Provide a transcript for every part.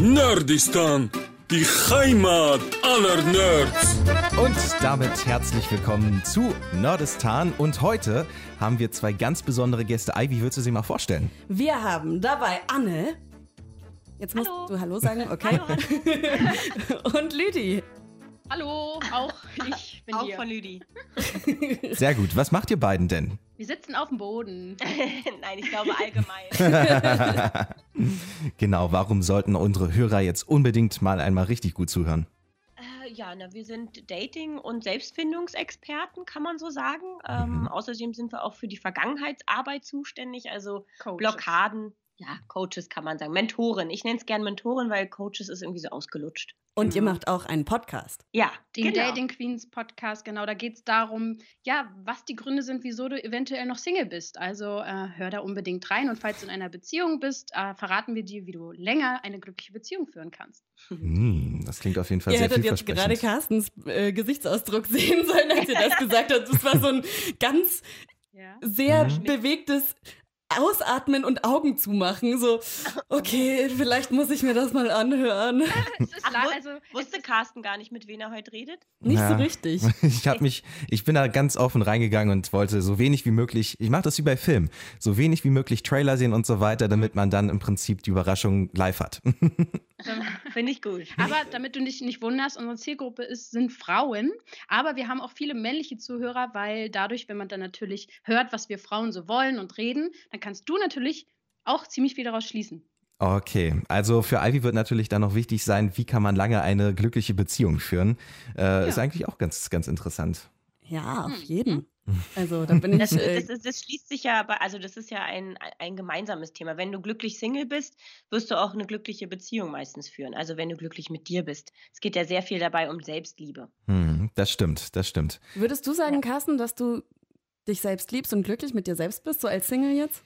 Nerdistan, die Heimat aller Nerds. Und damit herzlich willkommen zu Nerdistan. Und heute haben wir zwei ganz besondere Gäste. Ivy, würdest du sie mal vorstellen? Wir haben dabei Anne. Jetzt musst Hallo. du Hallo sagen, okay? Und Lüdi. Hallo, auch ich bin Auch hier. von Lüdi. Sehr gut. Was macht ihr beiden denn? Wir sitzen auf dem Boden. Nein, ich glaube allgemein. genau, warum sollten unsere Hörer jetzt unbedingt mal einmal richtig gut zuhören? äh, ja, na, wir sind Dating- und Selbstfindungsexperten, kann man so sagen. Ähm, Mhm. außerdem sind wir auch für die Vergangenheitsarbeit zuständig, also Coaches. Blockaden. Ja, Coaches kann man sagen. Mentorin. Ich nenne es gern Mentorin, weil Coaches ist irgendwie so ausgelutscht. Und ihr macht auch einen Podcast. Ja, Den genau. Dating Queens Podcast, genau. Da geht es darum, ja, was die Gründe sind, wieso du eventuell noch Single bist. Also äh, hör da unbedingt rein. Und falls du in einer Beziehung bist, äh, verraten wir dir, wie du länger eine glückliche Beziehung führen kannst. Hm, das klingt auf jeden Fall Ihr sehr hättet jetzt gerade vielversprechend. Carstens äh, Gesichtsausdruck sehen sollen, als ihr das gesagt habt. Das war so ein ganz Ja. sehr Mhm. bewegtes Ausatmen und Augen zumachen. So, okay, vielleicht muss ich mir das mal anhören. Es ist Ach, also, Wusste Carsten gar nicht, mit wem er heute redet? Nicht Ja. so richtig. Ich habe mich, ich bin da ganz offen reingegangen und wollte so wenig wie möglich, ich mache das wie bei Film, so wenig wie möglich Trailer sehen und so weiter, damit man dann im Prinzip die Überraschung live hat. Finde ich gut. aber damit du dich nicht wunderst, unsere Zielgruppe ist, sind Frauen. Aber wir haben auch viele männliche Zuhörer, weil dadurch, wenn man dann natürlich hört, was wir Frauen so wollen und reden, dann kannst du natürlich auch ziemlich viel daraus schließen. Okay, also für Ivy wird natürlich dann noch wichtig sein, wie kann man lange eine glückliche Beziehung führen. Äh, Ist eigentlich auch ganz, ganz interessant. Ja, auf Hm. jeden. Also da bin ich. Das, Äh, das, ist, das schließt sich ja, bei, also das ist ja ein, ein gemeinsames Thema. Wenn du glücklich Single bist, wirst du auch eine glückliche Beziehung meistens führen. Also wenn du glücklich mit dir bist. Es geht ja sehr viel dabei um Selbstliebe. Hm, das stimmt, das stimmt. würdest du sagen, Carsten, dass du dich selbst liebst und glücklich mit dir selbst bist, so als Single jetzt?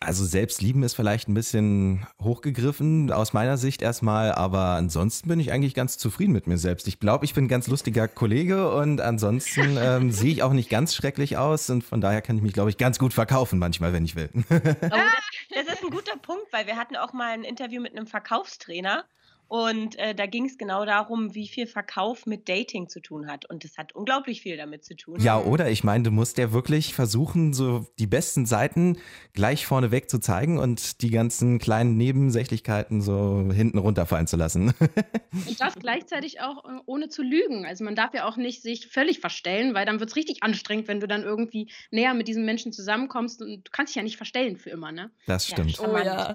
Also Selbstlieben ist vielleicht ein bisschen hochgegriffen aus meiner Sicht erstmal, aber ansonsten bin ich eigentlich ganz zufrieden mit mir selbst. Ich glaube, ich bin ein ganz lustiger Kollege und ansonsten ähm, sehe ich auch nicht ganz schrecklich aus und von daher kann ich mich, glaube ich, ganz gut verkaufen manchmal, wenn ich will. Oh, das, das ist ein guter Punkt, weil wir hatten auch mal ein Interview mit einem Verkaufstrainer und äh, da ging es genau darum, wie viel Verkauf mit Dating zu tun hat. Und das hat unglaublich viel damit zu tun. Ja, oder? Ich meine, du musst ja wirklich versuchen, so die besten Seiten gleich vorneweg zu zeigen und die ganzen kleinen Nebensächlichkeiten so hinten runterfallen zu lassen. Und das gleichzeitig auch äh, ohne zu lügen. Also man darf ja auch nicht sich völlig verstellen, weil dann wird es richtig anstrengend, wenn du dann irgendwie näher mit diesem Menschen zusammenkommst und du kannst dich ja nicht verstellen für immer, ne? Das stimmt. Oh ja.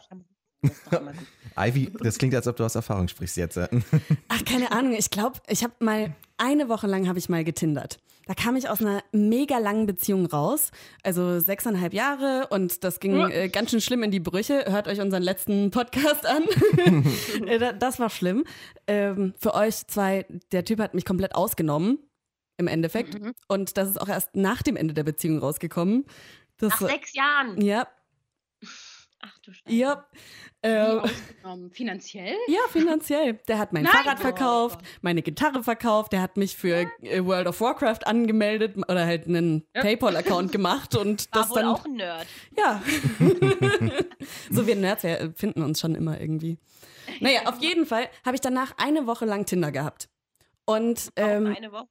Das ist doch immer gut. Ivy, das klingt, als ob du aus Erfahrung sprichst jetzt. Ach, keine Ahnung. Ich glaube, ich habe mal eine Woche lang habe ich mal getindert. Da kam ich aus einer mega langen Beziehung raus, also sechseinhalb Jahre und das ging äh, ganz schön schlimm in die Brüche. Hört euch unseren letzten Podcast an. Äh, da- das war schlimm. Ähm, für euch zwei, der Typ hat mich komplett ausgenommen im Endeffekt Mhm. und das ist auch erst nach dem Ende der Beziehung rausgekommen. Das, Nach sechs Jahren. ja, Ach du Scheiße. ja. Äh? Finanziell? Ja, finanziell. Der hat mein Nein. Fahrrad Oh verkauft, Gott. meine Gitarre verkauft, der hat mich für äh, World of Warcraft angemeldet oder halt einen Ja. PayPal-Account gemacht und War das wohl dann. auch ein Nerd. Ja. so wir Nerds, wir finden uns schon immer irgendwie. Naja, auf jeden Fall habe ich danach eine Woche lang Tinder gehabt. Und ähm, eine Woche.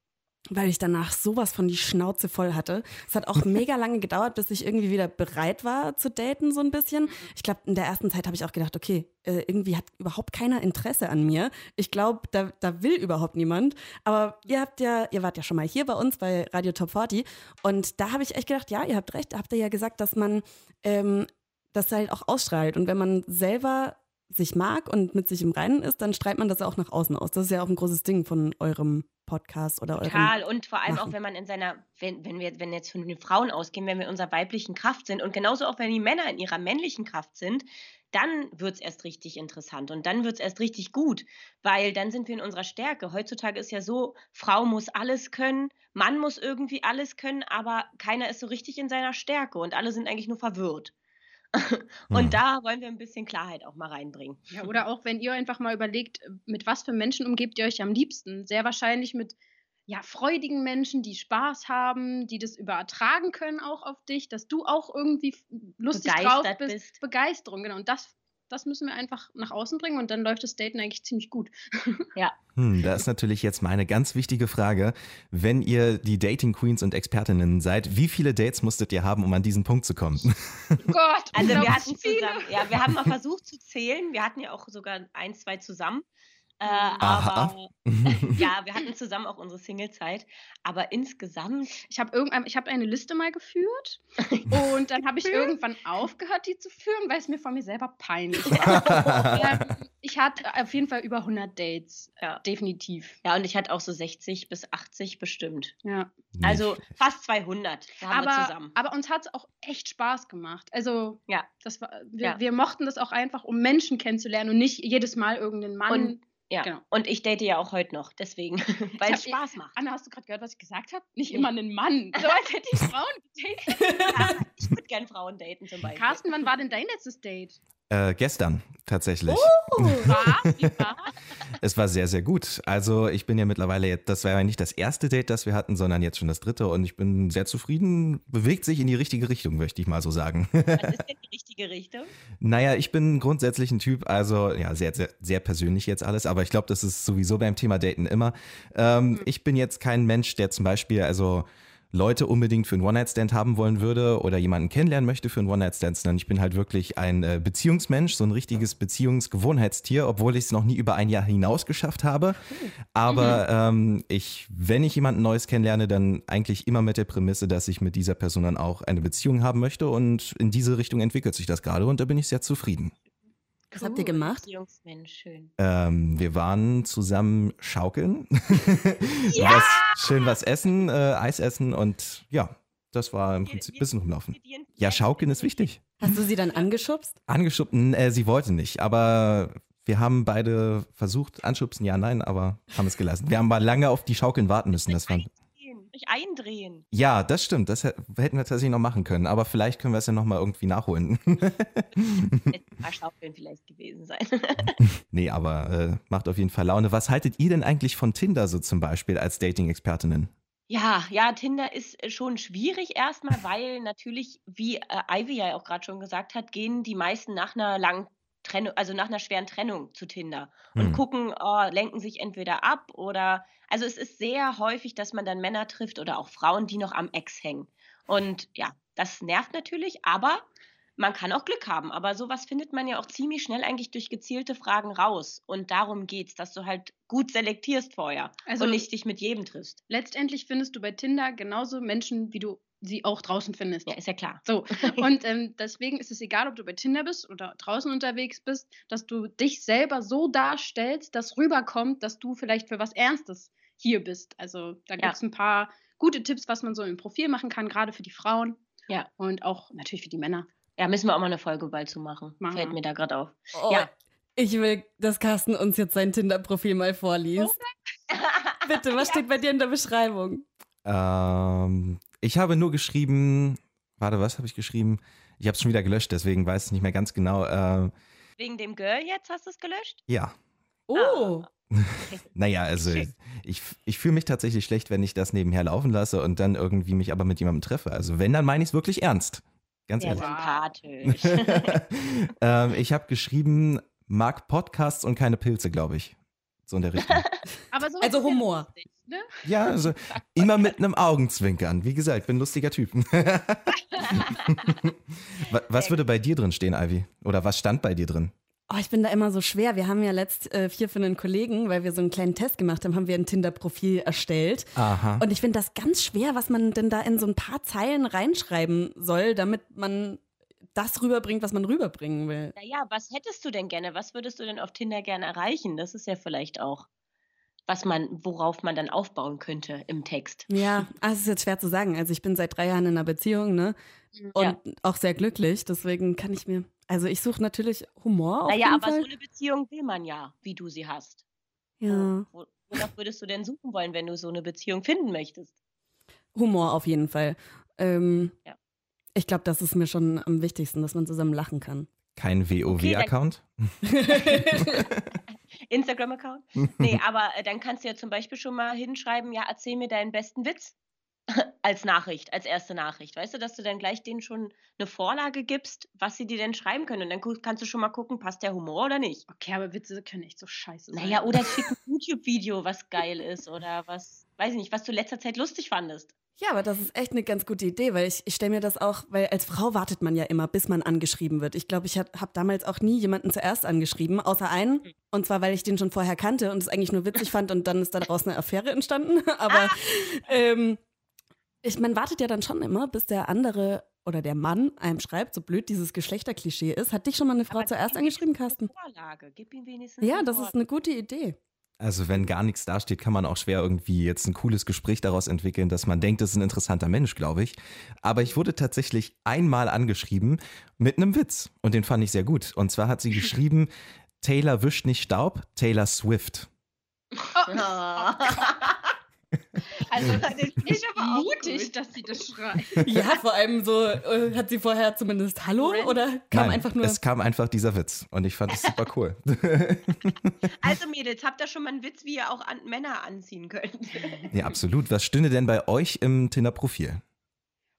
Weil ich danach sowas von die Schnauze voll hatte. Es hat auch mega lange gedauert, bis ich irgendwie wieder bereit war zu daten, so ein bisschen. Ich glaube, in der ersten Zeit habe ich auch gedacht, okay, äh, irgendwie hat überhaupt keiner Interesse an mir. Ich glaube, da, da will überhaupt niemand. Aber ihr habt ja, ihr wart ja schon mal hier bei uns bei Radio Top 40 und da habe ich echt gedacht, ja, ihr habt recht, habt ihr ja gesagt, dass man ähm, das halt auch ausstrahlt. Und wenn man selber sich mag und mit sich im Reinen ist, dann strahlt man das ja auch nach außen aus. Das ist ja auch ein großes Ding von eurem Podcast oder. Total. Und vor allem machen. auch, wenn man in seiner, wenn, wenn wir, wenn jetzt von den Frauen ausgehen, wenn wir in unserer weiblichen Kraft sind und genauso auch, wenn die Männer in ihrer männlichen Kraft sind, dann wird es erst richtig interessant und dann wird es erst richtig gut, weil dann sind wir in unserer Stärke. Heutzutage ist ja so, Frau muss alles können, Mann muss irgendwie alles können, aber keiner ist so richtig in seiner Stärke und alle sind eigentlich nur verwirrt. Und Hm. da wollen wir ein bisschen Klarheit auch mal reinbringen. Ja, oder auch wenn ihr einfach mal überlegt, mit was für Menschen umgebt ihr euch am liebsten? Sehr wahrscheinlich mit ja, freudigen Menschen, die Spaß haben, die das übertragen können auch auf dich, dass du auch irgendwie lustig drauf Begeistert bist. bist. Begeisterung, genau. Und das das müssen wir einfach nach außen bringen und dann läuft das Daten eigentlich ziemlich gut. Ja. Hm, da ist natürlich jetzt meine ganz wichtige Frage. Wenn ihr die Dating Queens und Expertinnen seid, wie viele Dates musstet ihr haben, um an diesen Punkt zu kommen? Gott, Also wir hatten viele. zusammen, ja, wir haben mal versucht zu zählen. Wir hatten ja auch sogar ein, zwei zusammen. Äh, aber ja, wir hatten zusammen auch unsere Singlezeit. Aber insgesamt, Ich habe irgendwann, ich habe eine Liste mal geführt und dann habe ich irgendwann aufgehört, die zu führen, weil es mir von mir selber peinlich war. ähm, ich hatte auf jeden Fall über 100 Dates, Ja. definitiv. ja, und ich hatte auch so 60 bis 80 bestimmt. Ja. Also fast 200 haben wir Aber, zusammen. aber uns hat es auch echt Spaß gemacht. Also Ja. das war, wir, Ja. wir mochten das auch einfach, um Menschen kennenzulernen und nicht jedes Mal irgendeinen Mann. Und ja, genau. und ich date ja auch heute noch, deswegen, weil es Spaß macht. Anna, hast du gerade gehört, was ich gesagt habe? Nicht Nee. immer einen Mann. So als hätte ich Frauen gedatet. Ja, ich würde gern Frauen daten zum Beispiel. Carsten, wann war denn dein letztes Date? Äh, gestern tatsächlich. War? Wie war? Es war sehr, sehr gut. Also ich bin ja mittlerweile jetzt, das war ja nicht das erste Date, das wir hatten, sondern jetzt schon das dritte und ich bin sehr zufrieden. Bewegt sich in die richtige Richtung, möchte ich mal so sagen. Was ist denn die richtige Richtung? Naja, ich bin grundsätzlich ein Typ, also ja, sehr, sehr, sehr persönlich jetzt alles, aber ich glaube, das ist sowieso beim Thema Daten immer. Ähm, Ich bin jetzt kein Mensch, der zum Beispiel, also Leute unbedingt für einen One-Night-Stand haben wollen würde oder jemanden kennenlernen möchte für einen One-Night-Stand, sondern ich bin halt wirklich ein äh, Beziehungsmensch, so ein richtiges Beziehungsgewohnheitstier, obwohl ich es noch nie über ein Jahr hinaus geschafft habe. Aber ähm, ich, wenn ich jemanden Neues kennenlerne, dann eigentlich immer mit der Prämisse, dass ich mit dieser Person dann auch eine Beziehung haben möchte und in diese Richtung entwickelt sich das gerade und da bin ich sehr zufrieden. Was habt ihr gemacht? Beziehungsmensch, schön. Ähm, wir waren zusammen schaukeln, was, schön was essen, äh, Eis essen und ja, das war im Prinzip ein bisschen rumlaufen. Ja, schaukeln ist wichtig. Hast du sie dann angeschubst? Angeschubten, äh, sie wollte nicht, aber wir haben beide versucht, anschubsen, ja, nein, aber haben es gelassen. Wir haben mal lange auf die Schaukeln warten müssen. Das war, Eindrehen, Durch eindrehen. ja, das stimmt, das hä- hätten wir tatsächlich noch machen können, aber vielleicht können wir es ja nochmal irgendwie nachholen. Mal Schaukeln vielleicht gewesen sein. nee, aber äh, macht auf jeden Fall Laune. Was haltet ihr denn eigentlich von Tinder so zum Beispiel als Dating-Expertinnen? Ja, ja, Tinder ist äh, schon schwierig erstmal, weil natürlich, wie äh, Ivy ja auch gerade schon gesagt hat, gehen die meisten nach einer langen Trennung, also nach einer schweren Trennung zu Tinder und Hm. gucken, oh, lenken sich entweder ab oder, also es ist sehr häufig, dass man dann Männer trifft oder auch Frauen, die noch am Ex hängen. Und ja, das nervt natürlich, aber man kann auch Glück haben. Aber sowas findet man ja auch ziemlich schnell eigentlich durch gezielte Fragen raus. Und darum geht's, dass du halt gut selektierst vorher Also- und nicht dich mit jedem triffst. Letztendlich findest du bei Tinder genauso Menschen, wie du sie auch draußen findest. Ja, ist ja klar. So, und ähm, deswegen ist es egal, ob du bei Tinder bist oder draußen unterwegs bist, dass du dich selber so darstellst, dass rüberkommt, dass du vielleicht für was Ernstes hier bist. Also da Ja. gibt es ein paar gute Tipps, was man so im Profil machen kann, gerade für die Frauen. Ja. Und auch natürlich für die Männer. Ja, müssen wir auch mal eine Folge bald zu machen. Machen Fällt mir da gerade auf. Oh, Ja. Ich will, dass Carsten uns jetzt sein Tinder-Profil mal vorliest. Bitte, was steht bei dir in der Beschreibung? Ähm, ich habe nur geschrieben, warte, was habe ich geschrieben? Ich habe es schon wieder gelöscht, deswegen weiß ich nicht mehr ganz genau. Äh, Wegen dem Girl jetzt hast du es gelöscht? ja, Oh, naja, also ich, ich fühle mich tatsächlich schlecht, wenn ich das nebenher laufen lasse und dann irgendwie mich aber mit jemandem treffe. Also wenn, dann meine ich es wirklich ernst. Ganz Sehr ehrlich. sympathisch. ähm, ich habe geschrieben, mag Podcasts und keine Pilze, glaube ich. So in der Richtung. Aber sowas Also Humor. lustig, ne? Ja, also immer mit einem Augenzwinkern. Wie gesagt, ich bin ein lustiger Typ. Wa- was würde bei dir drin stehen, Ivy? Oder was stand bei dir drin? oh, ich bin da immer so schwer. Wir haben ja letzt äh, vier für einen Kollegen, weil wir so einen kleinen Test gemacht haben, haben wir ein Tinder-Profil erstellt. Aha. Und ich finde das ganz schwer, was man denn da in so ein paar Zeilen reinschreiben soll, damit man das rüberbringt, was man rüberbringen will. naja, was hättest du denn gerne? Was würdest du denn auf Tinder gerne erreichen? Das ist ja vielleicht auch, was man, worauf man dann aufbauen könnte im Text. Ja, ah, es ist jetzt schwer zu sagen. Also ich bin seit drei Jahren in einer Beziehung, ne? Und Ja. auch sehr glücklich. Deswegen kann ich mir. Also ich suche natürlich Humor auf Naja, aber Fall. so eine Beziehung will man ja, wie du sie hast. ja, Wo, wonach würdest du denn suchen wollen, wenn du so eine Beziehung finden möchtest? Humor auf jeden Fall. Ähm. Ich glaube, das ist mir schon am wichtigsten, dass man zusammen lachen kann. Kein WoW-Account? Instagram-Account? Nee, aber äh, dann kannst du ja zum Beispiel schon mal hinschreiben, ja, erzähl mir deinen besten Witz. als Nachricht, als erste Nachricht. Weißt du, dass du dann gleich denen schon eine Vorlage gibst, was sie dir denn schreiben können. Und dann kannst du schon mal gucken, passt der Humor oder nicht. Okay, aber Witze können echt so scheiße sein. Naja, oder schick ein YouTube-Video, was geil ist oder was, weiß ich nicht, was du letzter Zeit lustig fandest. Ja, aber das ist echt eine ganz gute Idee, weil ich, ich stelle mir das auch, weil als Frau wartet man ja immer, bis man angeschrieben wird. Ich glaube, ich habe hab damals auch nie jemanden zuerst angeschrieben, außer einen. Und zwar, weil ich den schon vorher kannte und es eigentlich nur witzig fand und dann ist daraus eine Affäre entstanden. Aber ähm, ich, man wartet ja dann schon immer, bis der andere oder der Mann einem schreibt, so blöd dieses Geschlechterklischee ist. Hat dich schon mal eine Frau Aber zuerst angeschrieben, Carsten? Vorlage. Gib ihm wenigstens Ja, das ist eine gute Idee. Also wenn gar nichts dasteht, kann man auch schwer irgendwie jetzt ein cooles Gespräch daraus entwickeln, dass man denkt, das ist ein interessanter Mensch, glaube ich. Aber ich wurde tatsächlich einmal angeschrieben mit einem Witz und den fand ich sehr gut. Und zwar hat sie geschrieben, Taylor wischt nicht Staub, Taylor Swift. Ah. Also, das ist aber auch mutig, gut. dass sie das schreibt. Ja, vor allem so, äh, hat sie vorher zumindest Hallo oder kam Nein, einfach nur. es kam einfach dieser Witz und ich fand es super cool. Also Mädels, habt ihr schon mal einen Witz, wie ihr auch an Männer anziehen könnt? ja, absolut. Was stünde denn bei euch im Tinder-Profil?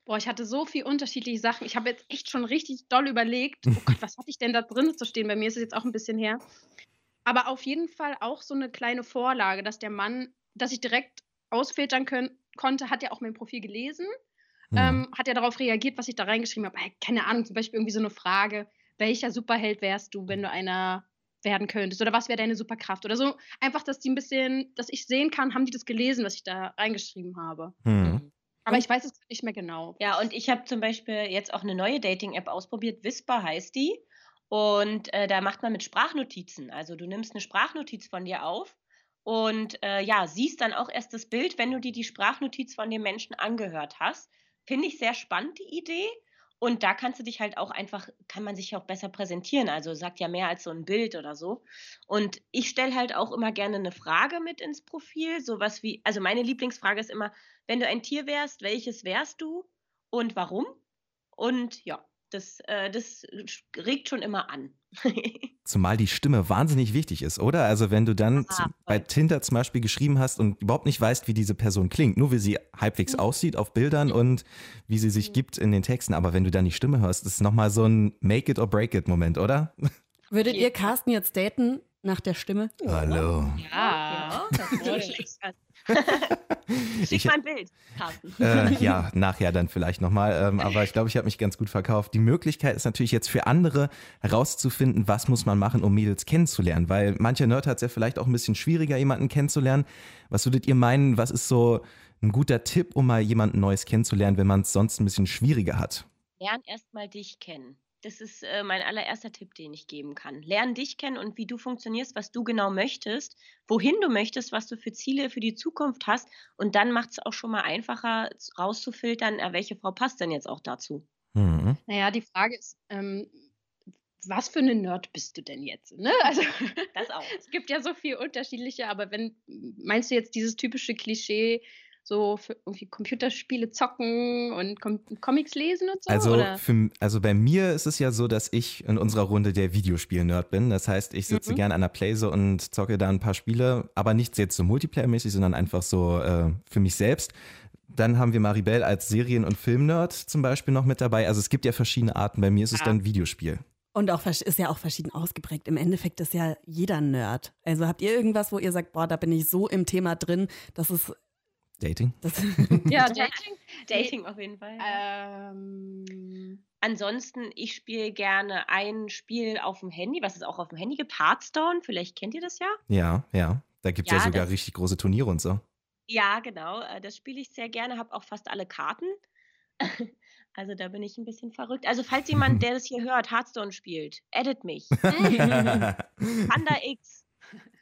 Boah, ich hatte so viel unterschiedliche Sachen. Ich habe jetzt echt schon richtig doll überlegt, oh Gott, was hatte ich denn da drin zu stehen? Bei mir ist es jetzt auch ein bisschen her. Aber auf jeden Fall auch so eine kleine Vorlage, dass der Mann, dass ich direkt ausfiltern können, konnte, hat ja auch mein Profil gelesen, Hm. ähm, hat ja darauf reagiert, was ich da reingeschrieben habe. Hey, keine Ahnung, zum Beispiel irgendwie so eine Frage, welcher Superheld wärst du, wenn du einer werden könntest? Oder was wäre deine Superkraft? Oder so. Einfach, dass die ein bisschen, dass ich sehen kann, haben die das gelesen, was ich da reingeschrieben habe. Hm. Aber ich weiß es nicht mehr genau. Ja, und ich habe zum Beispiel jetzt auch eine neue Dating-App ausprobiert. Whisper heißt die. Und äh, da macht man mit Sprachnotizen. Also du nimmst eine Sprachnotiz von dir auf und äh, ja, siehst dann auch erst das Bild, wenn du dir die Sprachnotiz von dem Menschen angehört hast. Finde ich sehr spannend, die Idee. Und da kannst du dich halt auch einfach, kann man sich auch besser präsentieren. Also sagt ja mehr als so ein Bild oder so. Und ich stelle halt auch immer gerne eine Frage mit ins Profil. Sowas wie, also meine Lieblingsfrage ist immer, wenn du ein Tier wärst, welches wärst du und warum? Und ja, das, äh, das regt schon immer an. Zumal die Stimme wahnsinnig wichtig ist, oder? Also wenn du dann Ah, voll. bei Tinder zum Beispiel geschrieben hast und überhaupt nicht weißt, wie diese Person klingt, nur wie sie halbwegs aussieht auf Bildern und wie sie sich gibt in den Texten, aber wenn du dann die Stimme hörst, ist nochmal so ein Make it or break it Moment, oder? Würdet ihr Carsten jetzt daten nach der Stimme? Hallo. Ja. das nicht schlecht. Schick Ich- mal ein Bild, Carsten. Äh, ja, nachher dann vielleicht nochmal. Ähm, aber ich glaube, ich habe mich ganz gut verkauft. Die Möglichkeit ist natürlich jetzt für andere herauszufinden, was muss man machen, um Mädels kennenzulernen. Weil mancher Nerd hat es ja vielleicht auch ein bisschen schwieriger, jemanden kennenzulernen. Was würdet ihr meinen, was ist so ein guter Tipp, um mal jemanden Neues kennenzulernen, wenn man es sonst ein bisschen schwieriger hat? Lern erstmal dich kennen. Das ist äh, mein allererster Tipp, den ich geben kann. Lern dich kennen und wie du funktionierst, was du genau möchtest, wohin du möchtest, was du für Ziele für die Zukunft hast. Und dann macht es auch schon mal einfacher rauszufiltern, äh, welche Frau passt denn jetzt auch dazu. Mhm. Naja, die Frage ist, ähm, was für eine Nerd bist du denn jetzt? Ne? Also, Das auch. es gibt ja so viel unterschiedliche, aber wenn, meinst du jetzt dieses typische Klischee, so für irgendwie Computerspiele zocken und Com Comics lesen und so? Also, oder? für, also bei mir ist es ja so, dass ich in unserer Runde der Videospiel-Nerd bin. Das heißt, ich sitze Mhm. gerne an der Playse und zocke da ein paar Spiele, aber nicht jetzt so Multiplayer-mäßig, sondern einfach so äh, für mich selbst. Dann haben wir Maribel als Serien- und Filmnerd zum Beispiel noch mit dabei. Also es gibt ja verschiedene Arten. Bei mir ist es Ja. dann Videospiel. Und auch ist ja auch verschieden ausgeprägt. Im Endeffekt ist ja jeder Nerd. Also habt ihr irgendwas, wo ihr sagt, boah, da bin ich so im Thema drin, das ist Dating? das ja, Dating. Dating auf jeden Fall. Ähm, Ansonsten, ich spiele gerne ein Spiel auf dem Handy, was es auch auf dem Handy gibt, Hearthstone, vielleicht kennt ihr das ja. Ja, ja. Da gibt es ja, Ja, sogar das- richtig große Turniere und so. Ja, genau, äh, das spiele ich sehr gerne, habe auch fast alle Karten. Also da bin ich ein bisschen verrückt. Also falls jemand, der das hier hört, Hearthstone spielt, edit mich. Panda X.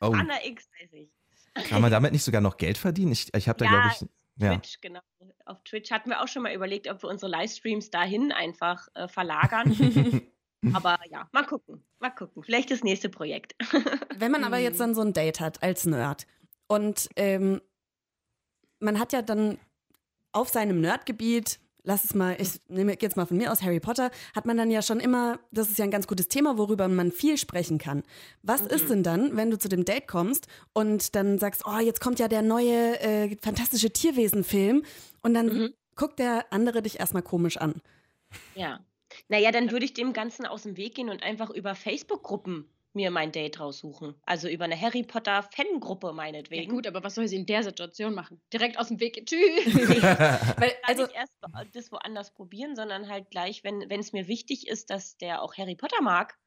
oh, Panda X weiß ich. Kann man damit nicht sogar noch Geld verdienen? Ich, ich habe da, Ja, glaube ich. Ja. Twitch, genau. Auf Twitch hatten wir auch schon mal überlegt, ob wir unsere Livestreams dahin einfach äh, verlagern. Aber ja, mal gucken. Mal gucken. Vielleicht das nächste Projekt. Wenn man aber jetzt dann so ein Date hat als Nerd und ähm, man hat ja dann auf seinem Nerdgebiet, lass es mal, ich nehme jetzt mal von mir aus Harry Potter, hat man dann ja schon immer, das ist ja ein ganz gutes Thema, worüber man viel sprechen kann. Was ist denn dann, wenn du zu dem Date kommst und dann sagst, oh, jetzt kommt ja der neue äh, fantastische Tierwesen-Film und dann Mhm. guckt der andere dich erstmal komisch an. Ja. Naja, dann würde ich dem Ganzen aus dem Weg gehen und einfach über Facebook-Gruppen mir mein Date raussuchen. Also über eine Harry Potter-Fangruppe Ja, meinetwegen. gut, aber was soll sie in der Situation machen? Direkt aus dem Weg. Tschüss. Weil, also, nicht erst das woanders probieren, sondern halt gleich, wenn wenn es mir wichtig ist, dass der auch Harry Potter mag,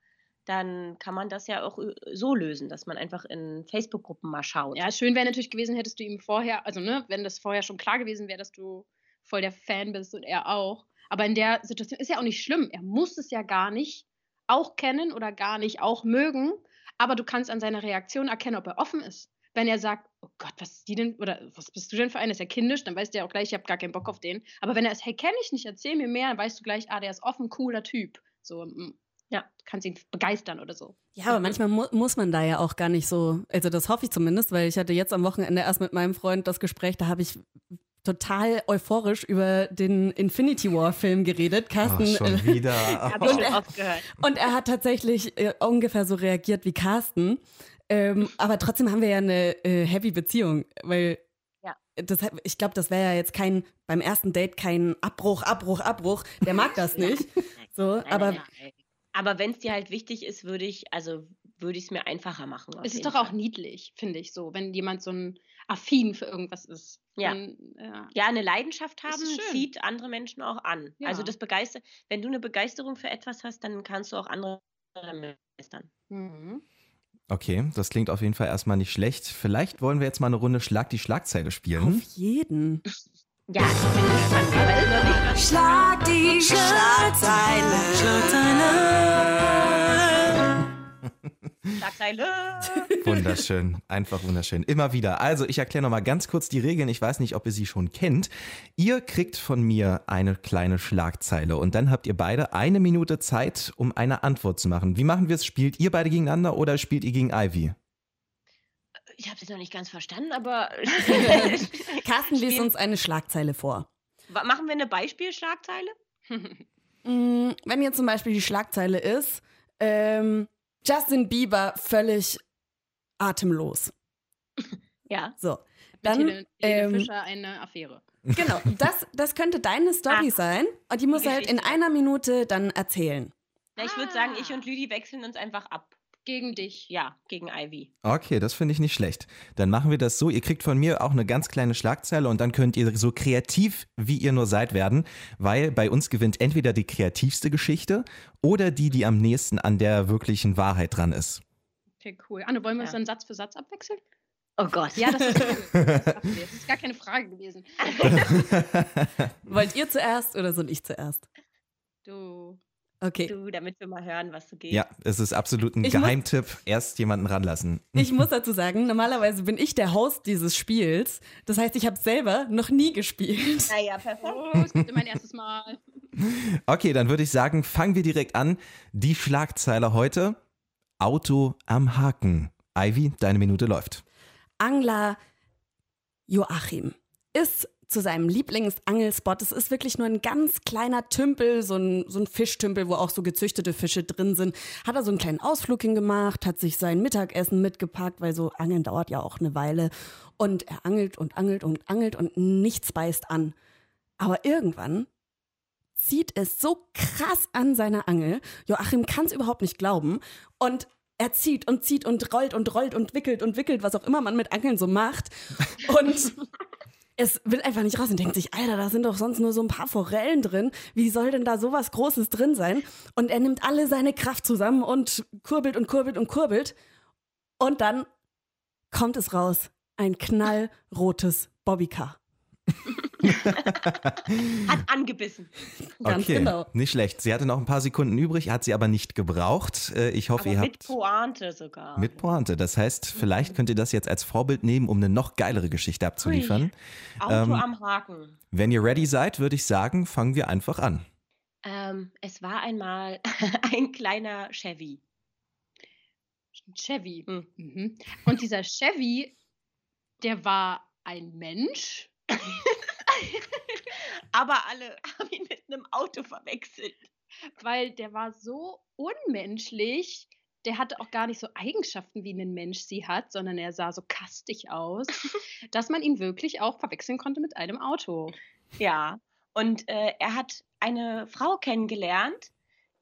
dann kann man das ja auch so lösen, dass man einfach in Facebook-Gruppen mal schaut. Ja, schön wäre natürlich gewesen, hättest du ihm vorher, also ne, wenn das vorher schon klar gewesen wäre, dass du voll der Fan bist und er auch. Aber in der Situation ist ja auch nicht schlimm. Er muss es ja gar nicht auch kennen oder gar nicht auch mögen. Aber du kannst an seiner Reaktion erkennen, ob er offen ist. Wenn er sagt, oh Gott, was ist die denn, oder was bist du denn für eine? Ist er kindisch? Dann weißt du ja auch gleich, ich habe gar keinen Bock auf den. Aber wenn er ist, hey, kenne ich nicht, erzähl mir mehr, dann weißt du gleich, ah, der ist offen, cooler Typ. So, mm, ja, kannst ihn begeistern oder so. ja, aber manchmal mu muss man da ja auch gar nicht so, also das hoffe ich zumindest, weil ich hatte jetzt am Wochenende erst mit meinem Freund das Gespräch, da habe ich total euphorisch über den Infinity War Film geredet. Carsten, äh, schon wieder. Und schon er-. Und er hat tatsächlich äh, ungefähr so reagiert wie Carsten. Ähm, aber trotzdem haben wir ja eine äh, heavy Beziehung, weil Ja. das, ich glaube, das wäre ja jetzt kein, beim ersten Date kein Abbruch, Abbruch, Abbruch. Der mag das nicht. So, Nein, aber nein, nein. Aber wenn es dir halt wichtig ist, würde ich, also würde ich es mir einfacher machen. Es ist doch auch Fall. niedlich, finde ich so, wenn jemand so ein affin für irgendwas ist. Ja. Dann, ja. Ja, eine Leidenschaft haben zieht andere Menschen auch an. Ja. Also das begeistert, wenn du eine Begeisterung für etwas hast, dann kannst du auch andere begeistern. Mhm. Okay, das klingt auf jeden Fall erstmal nicht schlecht. Vielleicht wollen wir jetzt mal eine Runde Schlag die Schlagzeile spielen. auf jeden. Ja, ich bin gespannt. Aber noch nicht Schlag die Schlagzeile. Wunderschön, einfach wunderschön. Immer wieder. Also, ich erkläre nochmal ganz kurz die Regeln. Ich weiß nicht, ob ihr sie schon kennt. Ihr kriegt von mir eine kleine Schlagzeile und dann habt ihr beide eine Minute Zeit, um eine Antwort zu machen. Wie machen wir es? Spielt ihr beide gegeneinander oder spielt ihr gegen Ivy? Ich habe es noch nicht ganz verstanden, aber Carsten liest uns eine Schlagzeile vor. Machen wir eine Beispielschlagzeile? Mm, Wenn jetzt zum Beispiel die Schlagzeile ist, ähm, Justin Bieber völlig atemlos. Ja. So, Mit Dann, Helene, Helene ähm, Fischer eine Affäre. genau. Das, das könnte deine Story Ah, sein und die muss halt in einer Minute dann erzählen. Na, ich würde sagen, ich Ah. und Lüdi wechseln uns einfach ab. Gegen dich. Ja, gegen Ivy. Okay, das finde ich nicht schlecht. Dann machen wir das so. Ihr kriegt von mir auch eine ganz kleine Schlagzeile und dann könnt ihr so kreativ, wie ihr nur seid, werden, weil bei uns gewinnt entweder die kreativste Geschichte oder die, die am nächsten an der wirklichen Wahrheit dran ist. Okay, cool. Anne, wollen wir uns Ja. dann Satz für Satz abwechseln? Oh Gott. Ja, das ist cool. Das ist gar keine Frage gewesen. Wollt ihr zuerst oder soll ich zuerst? Du. Okay. Du, damit wir mal hören, was so geht. Ja, es ist absolut ein Ich muss- Geheimtipp. Erst jemanden ranlassen. Ich muss dazu sagen, normalerweise bin ich der Host dieses Spiels. Das heißt, ich habe selber noch nie gespielt. Naja, perfekt. Oh, es gibt mein erstes Mal. Okay, dann würde ich sagen, fangen wir direkt an. Die Schlagzeile heute: Auto am Haken. Ivy, deine Minute läuft. Angler Joachim ist zu seinem Lieblingsangelspot. Es ist wirklich nur ein ganz kleiner Tümpel, so ein, so ein Fischtümpel, wo auch so gezüchtete Fische drin sind. Hat er so einen kleinen Ausflug hingemacht, hat sich sein Mittagessen mitgepackt, weil so Angeln dauert ja auch eine Weile. Und er angelt und angelt und angelt und nichts beißt an. Aber irgendwann zieht es so krass an seiner Angel. Joachim kann es überhaupt nicht glauben. Und er zieht und zieht und rollt und rollt und wickelt und wickelt, was auch immer man mit Angeln so macht. Und es will einfach nicht raus und denkt sich, Alter, da sind doch sonst nur so ein paar Forellen drin. Wie soll denn da sowas Großes drin sein? Und er nimmt alle seine Kraft zusammen und kurbelt und kurbelt und kurbelt. Und dann kommt es raus. Ein knallrotes Bobbycar. Hat angebissen. Ganz okay, genau. nicht schlecht. Sie hatte noch ein paar Sekunden übrig, hat sie aber nicht gebraucht. Äh, Ich hoffe, Aber ihr mit habt Pointe sogar. mit Pointe. Das heißt, vielleicht könnt ihr das jetzt als Vorbild nehmen, um eine noch geilere Geschichte abzuliefern. Auto ähm, am Haken. Wenn ihr ready seid, würde ich sagen, fangen wir einfach an. Ähm, es war einmal ein kleiner Chevy. Ein Chevy. Hm. Mhm. Und dieser Chevy, der war ein Mensch. Aber alle haben ihn mit einem Auto verwechselt. weil der war so unmenschlich. Der hatte auch gar nicht so Eigenschaften, wie ein Mensch sie hat, sondern er sah so kastig aus, dass man ihn wirklich auch verwechseln konnte mit einem Auto. Ja. Und äh, er hat eine Frau kennengelernt,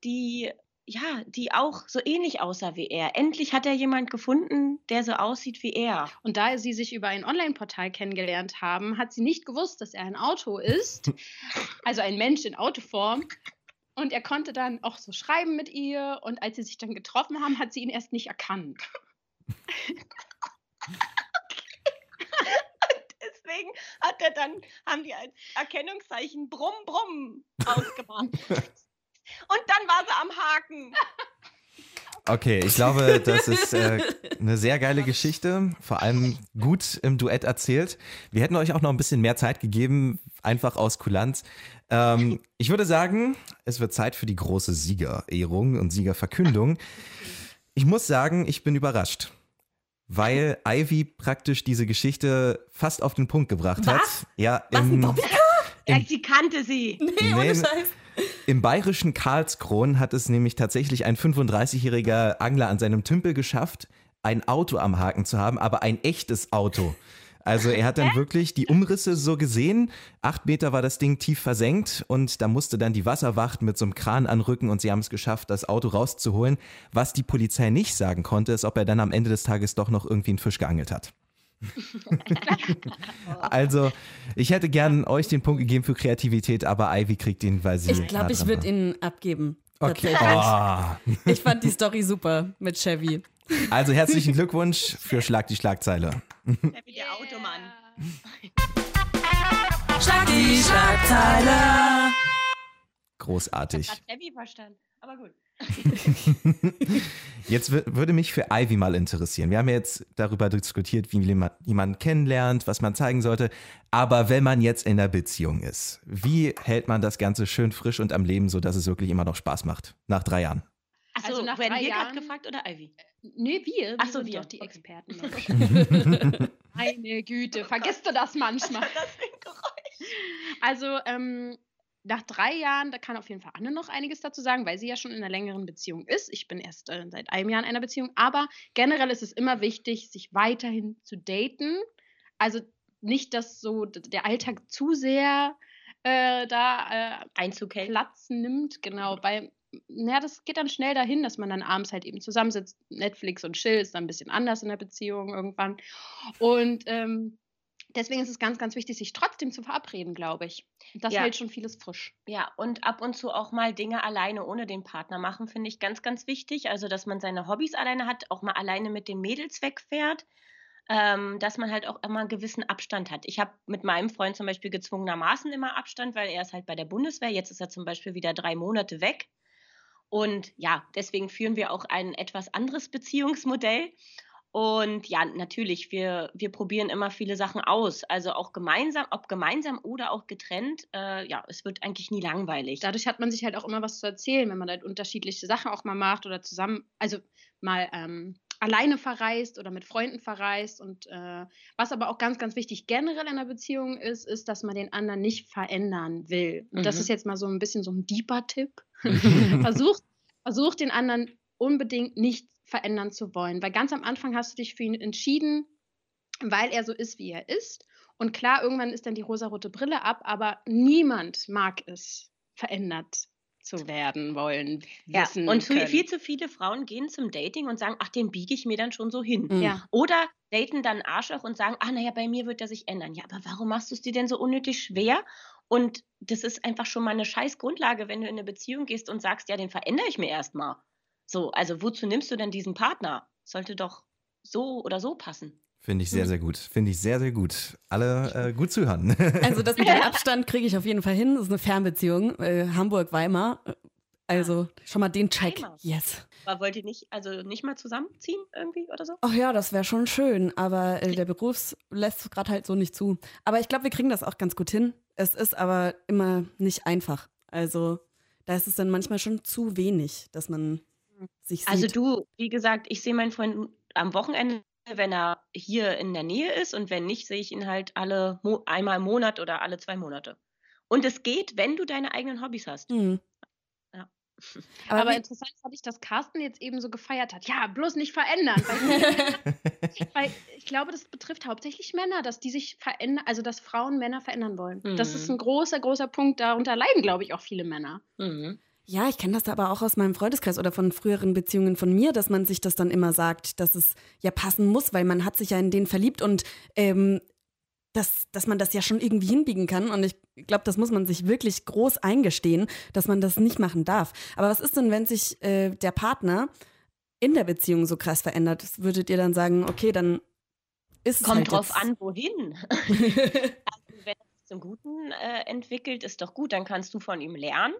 die ja, die auch so ähnlich aussah wie er. Endlich hat er jemand gefunden, der so aussieht wie er. Und da sie sich über ein Online-Portal kennengelernt haben, hat sie nicht gewusst, dass er ein Auto ist. also ein Mensch in Autoform. Und er konnte dann auch so schreiben mit ihr. Und als sie sich dann getroffen haben, hat sie ihn erst nicht erkannt. Deswegen hat er dann, haben die als Erkennungszeichen Brumm Brumm ausgemacht. Und dann war sie am Haken. Okay, ich glaube, das ist äh, eine sehr geile Geschichte, vor allem gut im Duett erzählt. Wir hätten euch auch noch ein bisschen mehr Zeit gegeben, einfach aus Kulanz. Ähm, ich würde sagen, es wird Zeit für die große Siegerehrung und Siegerverkündung. Ich muss sagen, ich bin überrascht, weil Ivy praktisch diese Geschichte fast auf den Punkt gebracht hat. Was? Ja, Was, ein im, Doppelpack? Ja, sie kannte sie. Nee, Nee, ohne Scheiß. Im bayerischen Karlskron hat es nämlich tatsächlich ein 35-jähriger Angler an seinem Tümpel geschafft, ein Auto am Haken zu haben, aber ein echtes Auto. Also er hat dann wirklich die Umrisse so gesehen. Acht Meter war das Ding tief versenkt und da musste dann die Wasserwacht mit so einem Kran anrücken und sie haben es geschafft, das Auto rauszuholen. Was die Polizei nicht sagen konnte, ist, ob er dann am Ende des Tages doch noch irgendwie einen Fisch geangelt hat. also, ich hätte gern euch den Punkt gegeben für Kreativität, aber Ivy kriegt ihn, weil sie. Ich glaube, ich würde ihn abgeben. Okay. Oh. Ich fand die Story super mit Chevy. Also herzlichen Glückwunsch für Schlag die Schlagzeile. Wie der Automann. Schlag die Schlagzeile. Großartig. Hat Abby verstanden. Aber gut. Jetzt wür- würde mich für Ivy mal interessieren. Wir haben ja jetzt darüber diskutiert, wie man jemanden kennenlernt, was man zeigen sollte. Aber wenn man jetzt in der Beziehung ist, wie hält man das Ganze schön frisch und am Leben, sodass es wirklich immer noch Spaß macht? Nach drei Jahren. Achso, Also nach werden drei wir gerade Jahren- gefragt oder Ivy? Nee, wir. Ach so, sind wir. doch die Okay. Experten. Meine Güte, vergisst du das manchmal? Das für ein Geräusch? Also, ähm, nach drei Jahren, da kann auf jeden Fall Anne noch einiges dazu sagen, weil sie ja schon in einer längeren Beziehung ist. Ich bin erst äh, seit einem Jahr in einer Beziehung. Aber generell ist es immer wichtig, sich weiterhin zu daten. Also nicht, dass so der Alltag zu sehr äh, da äh, Einzug hält. Platz nimmt, genau, weil, naja, das geht dann schnell dahin, dass man dann abends halt eben zusammensitzt, Netflix und Chill ist dann ein bisschen anders in der Beziehung irgendwann. Und ähm, deswegen ist es ganz, ganz wichtig, sich trotzdem zu verabreden, glaube ich. Das Ja. hält schon vieles frisch. Ja, und ab und zu auch mal Dinge alleine ohne den Partner machen, finde ich ganz, ganz wichtig. Also, dass man seine Hobbys alleine hat, auch mal alleine mit den Mädels wegfährt. Ähm, dass man halt auch immer einen gewissen Abstand hat. Ich habe mit meinem Freund zum Beispiel gezwungenermaßen immer Abstand, weil er ist halt bei der Bundeswehr. Jetzt ist er zum Beispiel wieder drei Monate weg. Und ja, deswegen führen wir auch ein etwas anderes Beziehungsmodell. Und ja, natürlich, wir, wir probieren immer viele Sachen aus. Also auch gemeinsam, ob gemeinsam oder auch getrennt. Äh, ja, es wird eigentlich nie langweilig. Dadurch hat man sich halt auch immer was zu erzählen, wenn man halt unterschiedliche Sachen auch mal macht oder zusammen, also mal ähm, alleine verreist oder mit Freunden verreist. Und äh, was aber auch ganz, ganz wichtig generell in einer Beziehung ist, ist, dass man den anderen nicht verändern will. Und das Mhm. ist jetzt mal so ein bisschen so ein deeper Tipp. versucht, versucht den anderen unbedingt nicht verändern zu wollen. Weil ganz am Anfang hast du dich für ihn entschieden, weil er so ist, wie er ist. Und klar, irgendwann ist dann die rosarote Brille ab, aber niemand mag es, verändert zu werden wollen, Ja, und zu, viel zu viele Frauen gehen zum Dating und sagen, ach, den biege ich mir dann schon so hin. Mhm. Ja, Oder daten dann Arschloch und sagen, ach, naja, bei mir wird er sich ändern. Ja, aber warum machst du es dir denn so unnötig schwer? Und das ist einfach schon mal eine scheiß Grundlage, wenn du in eine Beziehung gehst und sagst, ja, den verändere ich mir erstmal. So, also wozu nimmst du denn diesen Partner? Sollte doch so oder so passen. Finde ich sehr, sehr gut. Finde ich sehr, sehr gut. Alle äh, gut zuhören. Also das mit dem Abstand kriege ich auf jeden Fall hin. Das ist eine Fernbeziehung. Äh, Hamburg-Weimar. Also schon mal den Check. Yes. Aber wollt ihr nicht, also nicht mal zusammenziehen irgendwie oder so? Ach ja, das wäre schon schön, aber äh, der Beruf lässt es gerade halt so nicht zu. Aber ich glaube, wir kriegen das auch ganz gut hin. Es ist aber immer nicht einfach. Also da ist es dann manchmal schon zu wenig, dass man sich sieht. Also du, wie gesagt, ich sehe meinen Freund am Wochenende, wenn er hier in der Nähe ist und wenn nicht, sehe ich ihn halt alle einmal im Monat oder alle zwei Monate. Und es geht, wenn du deine eigenen Hobbys hast. Hm. Ja. Aber, aber interessant fand ich, dass Carsten jetzt eben so gefeiert hat. Ja, bloß nicht verändern. Weil, weil glaube, das betrifft hauptsächlich Männer, dass die sich verändern, also dass Frauen Männer verändern wollen. Das ist Mhm. ein großer, großer Punkt. Darunter leiden, glaube ich, auch viele Männer. Mhm. Ja, ich kenne das aber auch aus meinem Freundeskreis oder von früheren Beziehungen von mir, dass man sich das dann immer sagt, dass es ja passen muss, weil man hat sich ja in den verliebt und ähm, dass, dass man das ja schon irgendwie hinbiegen kann. Und ich glaube, das muss man sich wirklich groß eingestehen, dass man das nicht machen darf. Aber was ist denn, wenn sich äh, der Partner in der Beziehung so krass verändert? Würdet ihr dann sagen, okay, dann ist es Kommt halt drauf jetzt. an, wohin. also, wenn sich zum Guten äh, entwickelt, ist doch gut, dann kannst du von ihm lernen.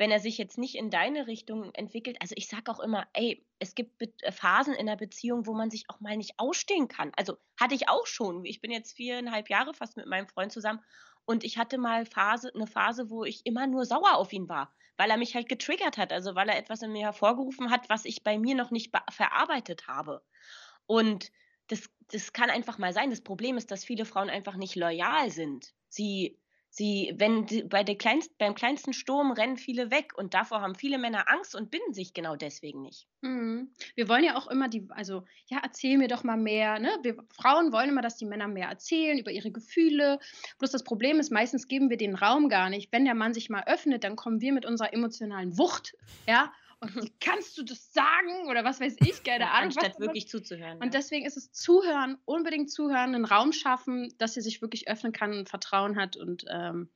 Wenn er sich jetzt nicht in deine Richtung entwickelt, also ich sage auch immer, ey, es gibt äh, Phasen in der Beziehung, wo man sich auch mal nicht ausstehen kann. Also hatte ich auch schon. Ich bin jetzt viereinhalb Jahre fast mit meinem Freund zusammen und ich hatte mal Phase, eine Phase, wo ich immer nur sauer auf ihn war, weil er mich halt getriggert hat, also weil er etwas in mir hervorgerufen hat, was ich bei mir noch nicht be- verarbeitet habe. Und das, das kann einfach mal sein. Das Problem ist, dass viele Frauen einfach nicht loyal sind. Sie, sie, wenn sie, bei der kleinst, beim kleinsten Sturm rennen viele weg und davor haben viele Männer Angst und binden sich genau deswegen nicht. Mhm. Wir wollen ja auch immer die, also ja, erzähl mir doch mal mehr. Ne? Wir Frauen wollen immer, dass die Männer mehr erzählen über ihre Gefühle. Bloß das Problem ist, meistens geben wir den Raum gar nicht. Wenn der Mann sich mal öffnet, dann kommen wir mit unserer emotionalen Wucht, ja. Und wie kannst du das sagen? Oder was weiß ich, keine Ahnung. was Anstatt aber- wirklich zuzuhören. Und ja. deswegen ist es Zuhören, unbedingt zuhören, einen Raum schaffen, dass sie sich wirklich öffnen kann und Vertrauen hat. Und ähm,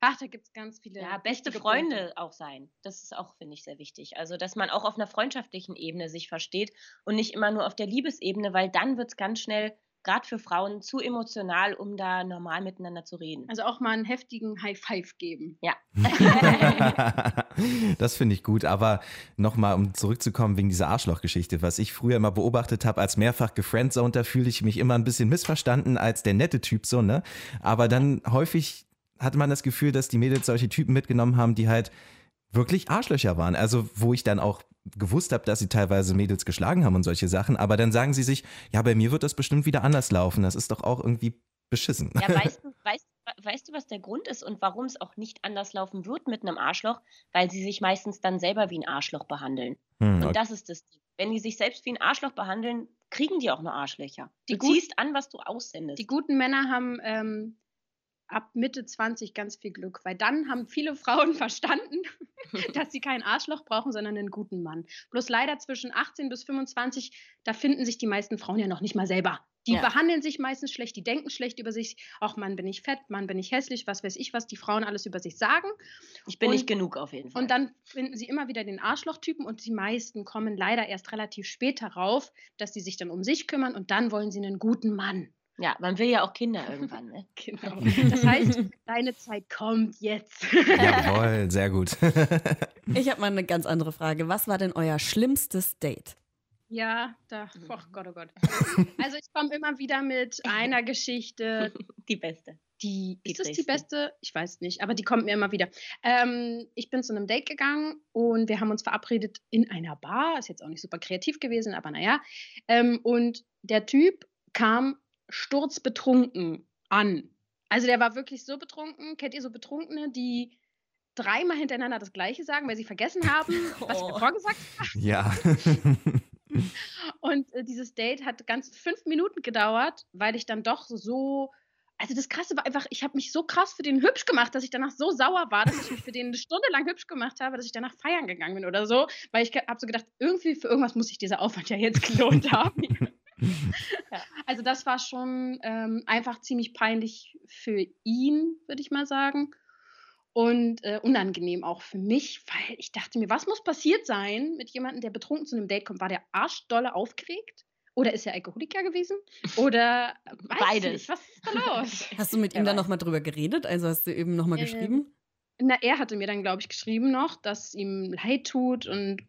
ach, da gibt es ganz viele. ja, beste Freunde Punkte. auch sein. Das ist auch, finde ich, sehr wichtig. Also, dass man auch auf einer freundschaftlichen Ebene sich versteht und nicht immer nur auf der Liebesebene, weil dann wird es ganz schnell, gerade für Frauen, zu emotional, um da normal miteinander zu reden. Also auch mal einen heftigen High Five geben. Ja. das finde ich gut, aber nochmal, um zurückzukommen wegen dieser Arschlochgeschichte, was ich früher immer beobachtet habe als mehrfach gefriendzoned, da fühle ich mich immer ein bisschen missverstanden als der nette Typ so, ne? Aber dann häufig hatte man das Gefühl, dass die Mädels solche Typen mitgenommen haben, die halt wirklich Arschlöcher waren. Also wo ich dann auch gewusst habe, dass sie teilweise Mädels geschlagen haben und solche Sachen, aber dann sagen sie sich, ja, bei mir wird das bestimmt wieder anders laufen. Das ist doch auch irgendwie beschissen. Ja, weißt du, weißt, weißt du, was der Grund ist und warum es auch nicht anders laufen wird mit einem Arschloch? Weil sie sich meistens dann selber wie ein Arschloch behandeln. Hm, Und okay. das ist das Ding. Wenn die sich selbst wie ein Arschloch behandeln, kriegen die auch nur Arschlöcher. Die Du ziehst an, was du aussendest. Die guten Männer haben ähm, ab Mitte 20 ganz viel Glück, weil dann haben viele Frauen verstanden, dass sie kein Arschloch brauchen, sondern einen guten Mann. Bloß leider zwischen 18 bis 25, da finden sich die meisten Frauen ja noch nicht mal selber. Die Ja. behandeln sich meistens schlecht, die denken schlecht über sich. Ach, Mann, bin ich fett, Mann, bin ich hässlich, was weiß ich, was die Frauen alles über sich sagen. ich bin und- nicht genug auf jeden Fall. Und dann finden sie immer wieder den Arschlochtypen und die meisten kommen leider erst relativ spät darauf, dass sie sich dann um sich kümmern und dann wollen sie einen guten Mann. Ja, man will ja auch Kinder irgendwann. Ne? Genau. Das heißt, deine Zeit kommt jetzt. Jawohl, sehr gut. Ich habe mal eine ganz andere Frage. Was war denn euer schlimmstes Date? Ja, da, oh Gott, oh Gott. Also ich komme immer wieder mit einer Geschichte, Die beste. die, Die ist das die beste? Ich weiß nicht, aber die kommt mir immer wieder. Ähm, ich bin zu einem Date gegangen und wir haben uns verabredet in einer Bar, ist jetzt auch nicht super kreativ gewesen, aber naja. Ähm, und der Typ kam sturzbetrunken an. Also der war wirklich so betrunken, kennt ihr so Betrunkene, die dreimal hintereinander das Gleiche sagen, weil sie vergessen haben, was wir Oh. vorgesagt ja. Und äh, dieses Date hat ganz fünf Minuten gedauert, weil ich dann doch so. Also das Krasse war einfach, ich habe mich so krass für den hübsch gemacht, dass ich danach so sauer war, dass ich mich für den eine Stunde lang hübsch gemacht habe, dass ich danach feiern gegangen bin oder so. Weil ich habe so gedacht, irgendwie für irgendwas muss sich dieser Aufwand ja jetzt gelohnt haben. ja. Also das war schon ähm, einfach ziemlich peinlich für ihn, würde ich mal sagen. Und äh, unangenehm auch für mich, weil ich dachte mir, was muss passiert sein mit jemandem, der betrunken zu einem Date kommt? War der arschdolle aufgeregt? Oder ist er Alkoholiker gewesen? Oder äh, weiß Beides. Nicht, was ist da los? Hast du mit ihm dann weiß. nochmal drüber geredet? Also hast du eben nochmal Ähm, geschrieben? Na, er hatte mir dann, glaube ich, geschrieben noch, dass ihm leid tut und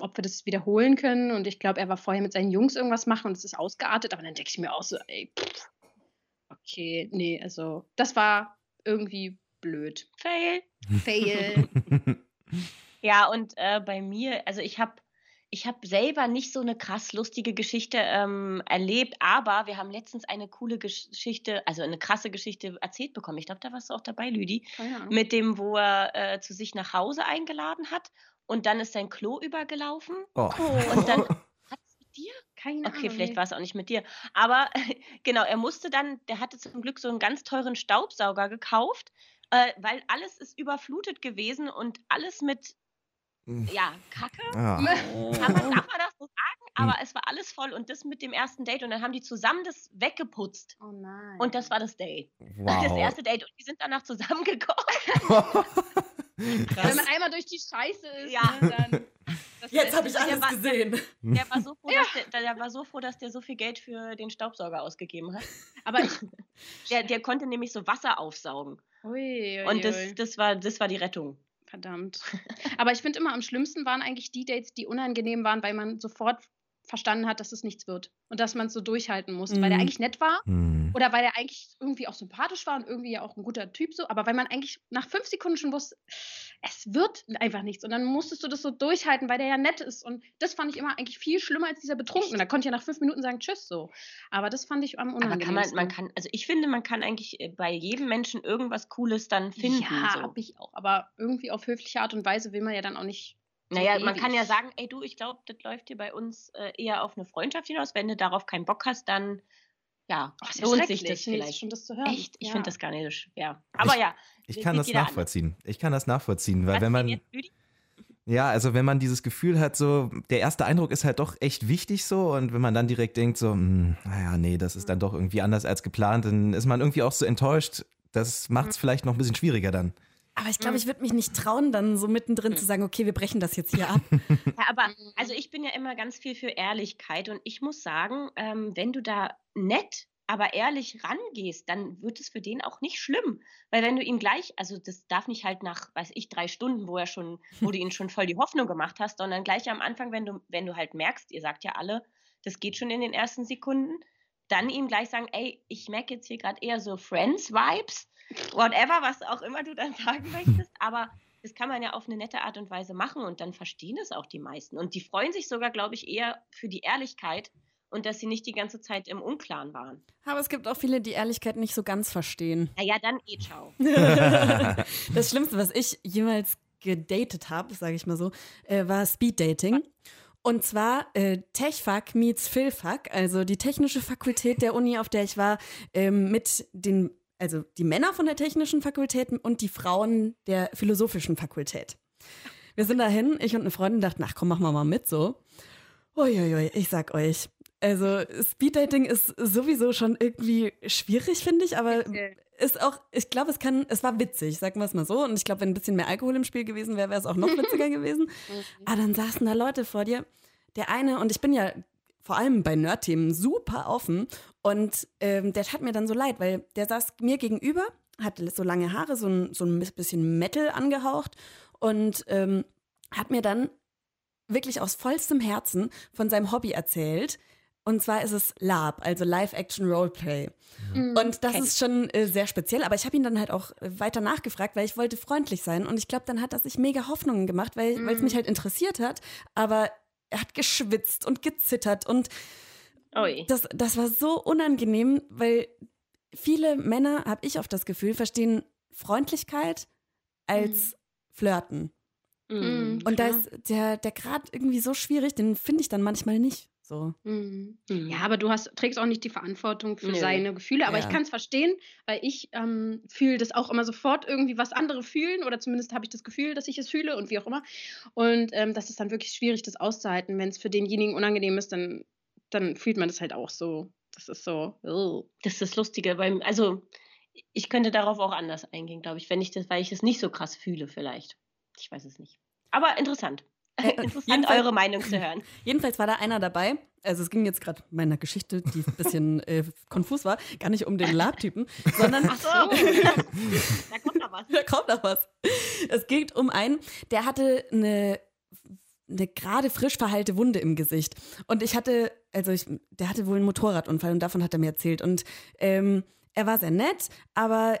ob wir das wiederholen können. Und ich glaube, er war vorher mit seinen Jungs irgendwas machen und es ist ausgeartet. Aber dann denke ich mir auch so, ey, pff, okay, nee, also das war irgendwie blöd. Fail. Fail. Ja, und äh, bei mir, also ich habe ich hab selber nicht so eine krass lustige Geschichte ähm, erlebt, aber wir haben letztens eine coole Geschichte, also eine krasse Geschichte erzählt bekommen. Ich glaube, da warst du auch dabei, Lüdi. Keine Ahnung. Mit dem, wo er äh, zu sich nach Hause eingeladen hat und dann ist sein Klo übergelaufen Oh. und dann hat sich mit dir? Keine Okay, Ahnung. vielleicht war es auch nicht mit dir. Aber genau, er musste dann, der hatte zum Glück so einen ganz teuren Staubsauger gekauft, äh, weil alles ist überflutet gewesen und alles mit. Ja, Kacke. Ah. Kann man, darf man das so sagen? Aber es war alles voll und das mit dem ersten Date und dann haben die zusammen das weggeputzt. Oh nein. Und das war das Date. Wow. Das erste Date. Und die sind danach zusammengekommen. Wenn man einmal durch die Scheiße ist, Ja. ne, dann. das Jetzt habe ich alles war- gesehen. Der war, so froh, dass der, der war so froh, dass der so viel Geld für den Staubsauger ausgegeben hat. Aber ich. Der, der konnte nämlich so Wasser aufsaugen. Ui, ui, Und das, das, war, das war die Rettung. Verdammt. Aber ich finde immer am schlimmsten waren eigentlich die Dates, die unangenehm waren, weil man sofort verstanden hat, dass es nichts wird. Und dass man es so durchhalten muss. Weil der Mhm. eigentlich nett war Hm. oder weil er eigentlich irgendwie auch sympathisch war und irgendwie ja auch ein guter Typ so. Aber weil man eigentlich nach fünf Sekunden schon wusste, es wird einfach nichts. Und dann musstest du das so durchhalten, weil der ja nett ist. Und das fand ich immer eigentlich viel schlimmer als dieser Betrunkene. Da konnte ich ja nach fünf Minuten sagen, tschüss so. Aber das fand ich am Aber unangenehmsten. kann man, man kann, also ich finde, man kann eigentlich äh, bei jedem Menschen irgendwas Cooles dann finden. Ja, so. hab ich auch. Aber irgendwie auf höfliche Art und Weise will man ja dann auch nicht. Naja, man kann ja sagen, ey du, ich glaube, das läuft dir bei uns äh, eher auf eine Freundschaft hinaus. Wenn du darauf keinen Bock hast, dann ja, ist ja lohnt sich das vielleicht. schon das zu hören. Echt? Ich Ja. finde das gar nicht so schwer. Aber ja. Ich kann das nachvollziehen. Ich kann das nachvollziehen, weil Was wenn man, ja, also wenn man dieses Gefühl hat, so, der erste Eindruck ist halt doch echt wichtig so und wenn man dann direkt denkt, so, hm, naja, nee, das ist dann doch irgendwie anders als geplant, dann ist man irgendwie auch so enttäuscht. Das macht es vielleicht noch ein bisschen schwieriger dann. Aber ich glaube, ich würde mich nicht trauen, dann so mittendrin zu sagen, okay, wir brechen das jetzt hier ab. Ja, aber also ich bin ja immer ganz viel für Ehrlichkeit und ich muss sagen, ähm, wenn du da nett, aber ehrlich rangehst, dann wird es für den auch nicht schlimm. Weil wenn du ihm gleich, also das darf nicht halt nach, weiß ich, drei Stunden, wo er schon, wo du ihn schon voll die Hoffnung gemacht hast, sondern gleich am Anfang, wenn du, wenn du halt merkst, ihr sagt ja alle, das geht schon in den ersten Sekunden, dann ihm gleich sagen, ey, ich merke jetzt hier gerade eher so Friends-Vibes, whatever, was auch immer du dann sagen möchtest, aber das kann man ja auf eine nette Art und Weise machen und dann verstehen es auch die meisten. Und die freuen sich sogar, glaube ich, eher für die Ehrlichkeit und dass sie nicht die ganze Zeit im Unklaren waren. Aber es gibt auch viele, die Ehrlichkeit nicht so ganz verstehen. Naja, dann eh ciao. Das Schlimmste, was ich jemals gedatet habe, sage ich mal so, äh, war Speeddating. Und zwar äh, TechFuck meets Philfuck, also die technische Fakultät der Uni, auf der ich war, ähm, mit den, also die Männer von der technischen Fakultät und die Frauen der philosophischen Fakultät. Wir sind dahin, ich und eine Freundin dachten, ach komm, machen wir mal mit so. Uiuiui, ich sag euch. Also Speeddating ist sowieso schon irgendwie schwierig, finde ich, aber ist auch, ich glaube, es kann, es war witzig, sagen wir es mal so. Und ich glaube, wenn ein bisschen mehr Alkohol im Spiel gewesen wäre, wäre es auch noch witziger gewesen. Aber dann saßen da Leute vor dir. Der eine, und ich bin ja vor allem bei Nerd-Themen super offen. Und ähm, der tat mir dann so leid, weil der saß mir gegenüber, hatte so lange Haare, so ein, so ein bisschen Metal angehaucht und ähm, hat mir dann wirklich aus vollstem Herzen von seinem Hobby erzählt. Und zwar ist es LARP, also Live-Action-Roleplay. Mhm. Und das Kenn ist schon äh, sehr speziell, aber ich habe ihn dann halt auch äh, weiter nachgefragt, weil ich wollte freundlich sein. Und ich glaube, dann hat er sich mega Hoffnungen gemacht, weil weil es Mhm. mich halt interessiert hat. Aber er hat geschwitzt und gezittert und Ui. das, das war so unangenehm, weil viele Männer, habe ich oft das Gefühl, verstehen Freundlichkeit als Flirten. Mhm. Und da ist der, der Grad irgendwie so schwierig, den finde ich dann manchmal nicht so. Mhm. Mhm. Ja, aber du hast, trägst auch nicht die Verantwortung für Nö. seine Gefühle. Aber Ja. ich kann es verstehen, weil ich ähm, fühle das auch immer sofort irgendwie, was andere fühlen. Oder zumindest habe ich das Gefühl, dass ich es fühle und wie auch immer. Und ähm, das ist dann wirklich schwierig, das auszuhalten. Wenn es für denjenigen unangenehm ist, dann, dann fühlt man das halt auch so. Das ist so. ugh. Das ist das Lustige, weil, also ich könnte darauf auch anders eingehen, glaube ich, wenn ich das, weil ich es nicht so krass fühle, vielleicht. Ich weiß es nicht. Aber interessant. Äh, interessant, eure Meinung zu hören. Jedenfalls war da einer dabei. Also es ging jetzt gerade meiner Geschichte, die ein bisschen äh, konfus war, gar nicht um den Lab-Typen, sondern Ach so. da kommt noch was. da kommt noch was. Es geht um einen, der hatte eine, eine gerade frisch verheilte Wunde im Gesicht. Und ich hatte, also ich, der hatte wohl einen Motorradunfall und davon hat er mir erzählt. Und ähm, er war sehr nett, aber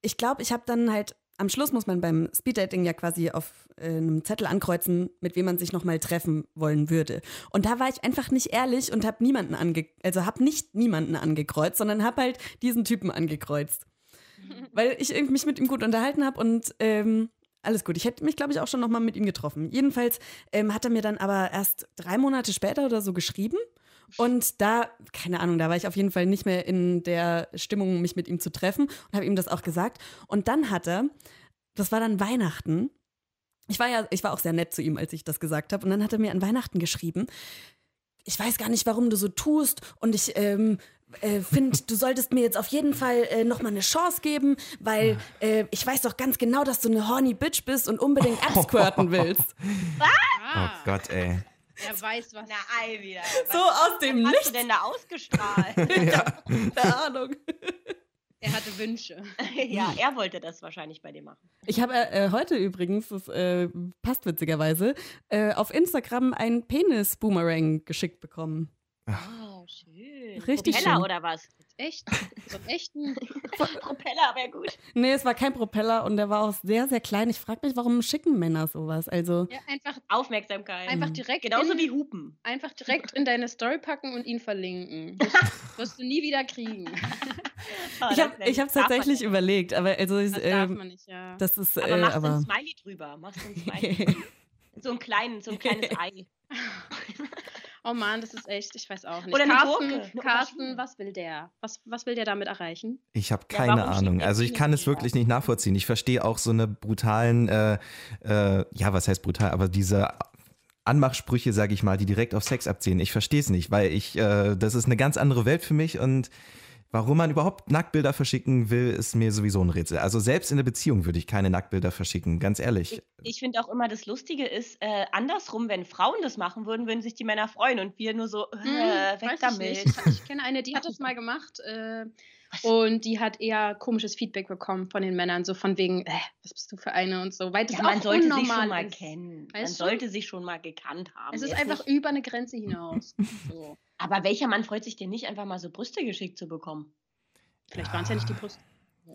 ich glaube, ich habe dann halt, am Schluss muss man beim Speeddating ja quasi auf äh, einem Zettel ankreuzen, mit wem man sich nochmal treffen wollen würde. Und da war ich einfach nicht ehrlich und habe niemanden ange, also habe nicht niemanden angekreuzt, sondern habe halt diesen Typen angekreuzt weil ich irgendwie mich mit ihm gut unterhalten habe und ähm, alles gut. Ich hätte mich, glaube ich, auch schon nochmal mit ihm getroffen. Jedenfalls ähm, hat er mir dann aber erst drei Monate später oder so geschrieben Und da, keine Ahnung, da war ich auf jeden Fall nicht mehr in der Stimmung, mich mit ihm zu treffen und habe ihm das auch gesagt. Und dann hat er, das war dann Weihnachten. Ich war ja, ich war auch sehr nett zu ihm, als ich das gesagt habe. Und dann hat er mir an Weihnachten geschrieben, ich weiß gar nicht, warum du so tust und ich ähm, äh, finde, du solltest mir jetzt auf jeden Fall äh, nochmal eine Chance geben, weil äh, ich weiß doch ganz genau, dass du eine horny Bitch bist und unbedingt absquirten willst. Oh Gott, ey. Er weiß was. Na, ei wieder. So aus dem Was hast Nichts. du denn da ausgestrahlt? Keine Ahnung. Er hatte Wünsche. ja, er wollte das wahrscheinlich bei dir machen. Ich habe äh, heute übrigens, das äh, passt witzigerweise, äh, auf Instagram einen Penis-Boomerang geschickt bekommen. Oh, schön. Richtig Propeller schön. oder was? Echt? So einen echten. Propeller wäre gut. Nee, es war kein Propeller und der war auch sehr, sehr klein. Ich frage mich, warum schicken Männer sowas? Also, Ja, einfach, Aufmerksamkeit. einfach direkt. Genauso in, wie Hupen. Einfach direkt in deine Story packen und ihn verlinken. Das wirst du nie wieder kriegen. Oh, ich das habe man tatsächlich nicht. überlegt, aber also, ich, Das darf ähm, man nicht, ja. das ist, Aber äh, machst du aber. ein Smiley drüber. Machst du ein Smiley. so ein kleines, so ein kleines Ei. Oh Mann, das ist echt, ich weiß auch nicht. Oder Carsten, Carsten, was will der? Was, was will der damit erreichen? Ich habe Ja, keine warum Ahnung. Also ich kann es wirklich nicht nachvollziehen. Ich verstehe auch so eine brutalen, äh, äh, ja, was heißt brutal, aber diese Anmachsprüche, sage ich mal, die direkt auf Sex abziehen. Ich verstehe es nicht, weil ich, äh, das ist eine ganz andere Welt für mich und warum man überhaupt Nacktbilder verschicken will, ist mir sowieso ein Rätsel. Also selbst in der Beziehung würde ich keine Nacktbilder verschicken, ganz ehrlich. Ich, ich finde auch immer, das Lustige ist, äh, andersrum, wenn Frauen das machen würden, würden sich die Männer freuen und wir nur so, äh, Hm, weg damit. Ich, ich kenne eine, die hat das mal gemacht äh, und die hat eher komisches Feedback bekommen von den Männern, so von wegen, äh, was bist du für eine und so, weil das Ja, man auch sollte sich unnormal schon mal ist. kennen. Man Weißt du? sollte sich schon mal gekannt haben. Es ist Jetzt einfach nicht, über eine Grenze hinaus. So. aber welcher Mann freut sich denn nicht, einfach mal so Brüste geschickt zu bekommen? Vielleicht waren es ja nicht die Brüste.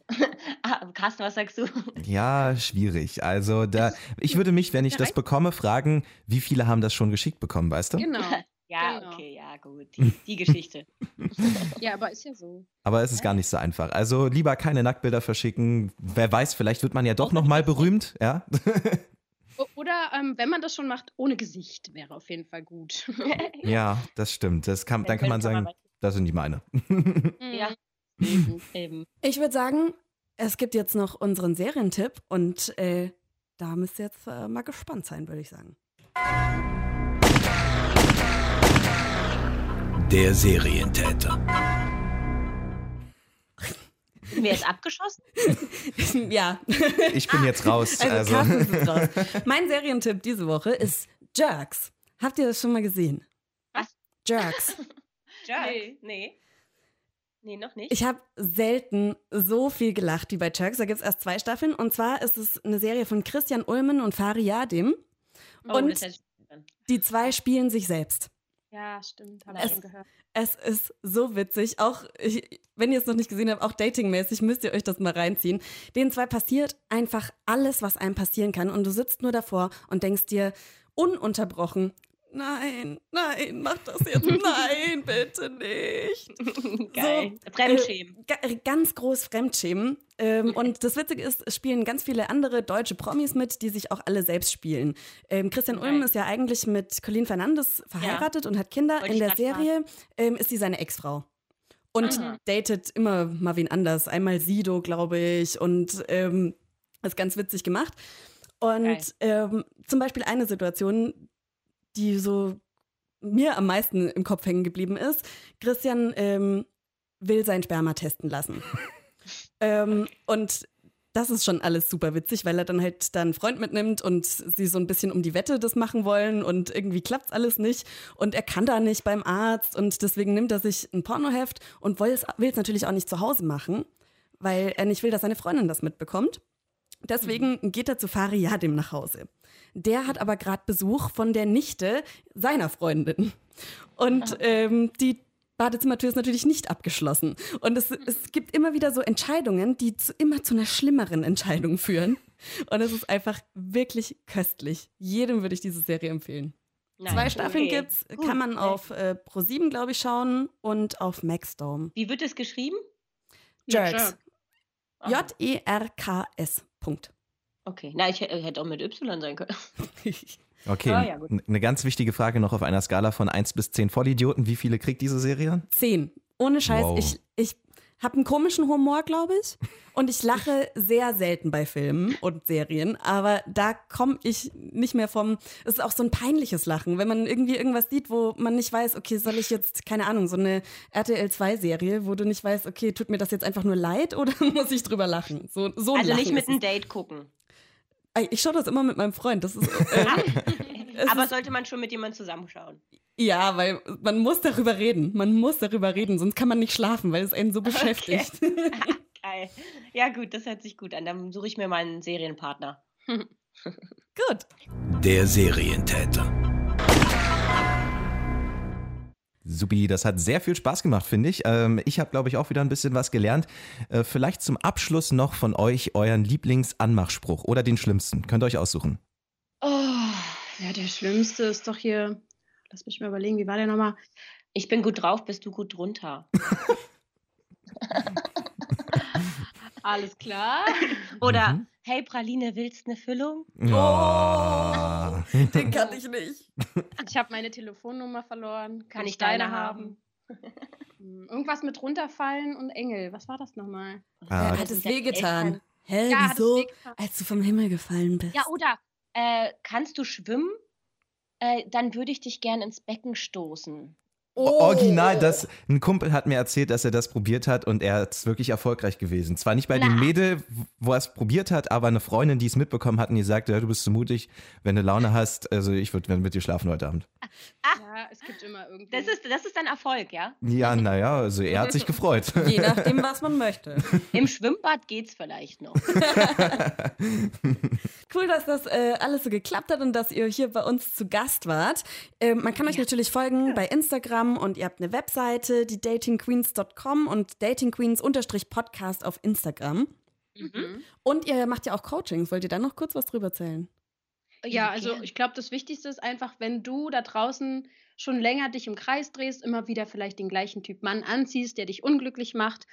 ah, Carsten, was sagst du? Ja, schwierig. Also da, ich würde mich, wenn ich Ja, das bekomme, fragen, wie viele haben das schon geschickt bekommen, weißt du? Genau. Ja, Genau. okay, ja, gut. Die, die Geschichte. Ja, aber ist ja so. Aber es ist gar nicht so einfach. Also lieber keine Nacktbilder verschicken. Wer weiß, vielleicht wird man ja doch Auch noch wenn mal die das berühmt, ja? Oder ähm, wenn man das schon macht, ohne Gesicht wäre auf jeden Fall gut. Ja, das stimmt. Das kann, dann kann man sagen, das sind die meine. Ja. Mhm. Eben. Ich würde sagen, es gibt jetzt noch unseren Serientipp und äh, da müsst ihr jetzt äh, mal gespannt sein, würde ich sagen. Der Serientäter. Wir jetzt abgeschossen? ja. Ich bin jetzt raus. Also, Also, ist raus. Mein Serientipp diese Woche ist Jerks. Habt ihr das schon mal gesehen? Was? Jerks. Jerk? Nee. Nee. Nee, noch nicht. Ich habe selten so viel gelacht wie bei Jerks. Da gibt es erst zwei Staffeln. Und zwar ist es eine Serie von Christian Ulmen und Fari Yadim. oh, und. Die zwei spielen sich selbst. Ja, stimmt. Habe Es- ich schon gehört. Es ist so witzig. Auch, ich, wenn ihr es noch nicht gesehen habt, auch datingmäßig müsst ihr euch das mal reinziehen. Den zwei passiert einfach alles, was einem passieren kann. Und du sitzt nur davor und denkst dir ununterbrochen, nein, nein, mach das jetzt, nein, bitte nicht. Geil. Fremdschämen. Ga ganz groß Fremdschämen. Ähm, und das Witzige ist, es spielen ganz viele andere deutsche Promis mit, die sich auch alle selbst spielen. Ähm, Christian. Ulm ist ja eigentlich mit Colleen Fernandes verheiratet und hat Kinder. Wollte In der Serie ähm, ist sie seine Ex-Frau. Und Aha. datet immer mal wen anders. Einmal Sido, glaube ich. Und ähm, ist ganz witzig gemacht. Und ähm, zum Beispiel eine Situation, die so mir am meisten im Kopf hängen geblieben ist. Christian ähm, will sein Sperma testen lassen. ähm, und das ist schon alles super witzig, weil er dann halt dann einen Freund mitnimmt und sie so ein bisschen um die Wette das machen wollen und irgendwie klappt's alles nicht und er kann da nicht beim Arzt und deswegen nimmt er sich ein Pornoheft und will es natürlich auch nicht zu Hause machen, weil er nicht will, dass seine Freundin das mitbekommt. Deswegen geht er zu Fari Yadim nach Hause. Der hat aber gerade Besuch von der Nichte seiner Freundin. Und ähm, die Badezimmertür ist natürlich nicht abgeschlossen. Und es, es gibt immer wieder so Entscheidungen, die zu, immer zu einer schlimmeren Entscheidung führen. Und es ist einfach wirklich köstlich. Jedem würde ich diese Serie empfehlen. Nice. Zwei Staffeln Okay. gibt's, kann man auf äh, Pro7, glaube ich, schauen und auf Maxdome. Wie wird es geschrieben? Jerks. Ah, J-E-R-K-S. Punkt. Okay. Na, ich hä- hätte auch mit Y sein können. Okay, Ah, ja, eine ganz wichtige Frage noch auf einer Skala von 1 bis 10 Vollidioten. Wie viele kriegt diese Serie? Zehn. Ohne Scheiß. Wow. Ich, ich habe einen komischen Humor, glaube ich. Und ich lache sehr selten bei Filmen und Serien. Aber da komme ich nicht mehr vom. Es ist auch so ein peinliches Lachen, wenn man irgendwie irgendwas sieht, wo man nicht weiß, okay, soll ich jetzt, keine Ahnung, so eine RTL-2-Serie, wo du nicht weißt, okay, tut mir das jetzt einfach nur leid oder muss ich drüber lachen? So, so Also Lachen nicht mit einem. Date gucken. Ey, Ich schaue das immer mit meinem Freund. Das ist. Äh, Aber sollte man schon mit jemandem zusammenschauen. Ja, weil man muss darüber reden. Man muss darüber reden, sonst kann man nicht schlafen, weil es einen so beschäftigt. Geil. Ja, gut, das hört sich gut an. Dann suche ich mir mal einen Serienpartner. Gut. Der Serientäter. Supi, das hat sehr viel Spaß gemacht, finde ich. Ähm, ich habe, glaube ich, auch wieder ein bisschen was gelernt. Äh, vielleicht zum Abschluss noch von euch euren Lieblingsanmachspruch oder den schlimmsten. Könnt ihr euch aussuchen. Oh, ja, der Schlimmste ist doch hier. Lass mich mal überlegen, wie war der nochmal? Ich bin gut drauf, bist du gut drunter. Alles klar. Oder, Mhm. hey Praline, willst eine Füllung? Oh. Den kann ich nicht. Ich habe meine Telefonnummer verloren. Kann, Kann ich deine deine haben? Hm, Irgendwas mit runterfallen und Engel. Was war das nochmal? Ah, hat es wehgetan. Hä, Ja, wieso? Als du vom Himmel gefallen bist. Ja, oder, äh, kannst du schwimmen? Äh, dann würde ich dich gern ins Becken stoßen. Oh. Original, das, ein Kumpel hat mir erzählt, dass er das probiert hat und er ist wirklich erfolgreich gewesen. Zwar nicht bei dem Na. Mädel, wo er es probiert hat, aber eine Freundin, die es mitbekommen hat und die sagte, ja, du bist zu mutig, wenn du Laune hast, also ich würde mit dir schlafen heute Abend. Ja, es gibt immer irgendwie. Das ist, das ist dann Erfolg, ja? Ja, naja, also er hat sich gefreut. Je nachdem, was man möchte. Im Schwimmbad geht's vielleicht noch. Cool, dass das äh, alles so geklappt hat und dass ihr hier bei uns zu Gast wart. Ähm, man kann euch natürlich folgen bei Instagram und ihr habt eine Webseite, die datingqueens.com und datingqueens-podcast auf Instagram. Mhm. Und ihr macht ja auch Coachings. Wollt ihr da noch kurz was drüber erzählen? Ja, also ich glaube, das Wichtigste ist einfach, wenn du da draußen schon länger dich im Kreis drehst, immer wieder vielleicht den gleichen Typ Mann anziehst, der dich unglücklich macht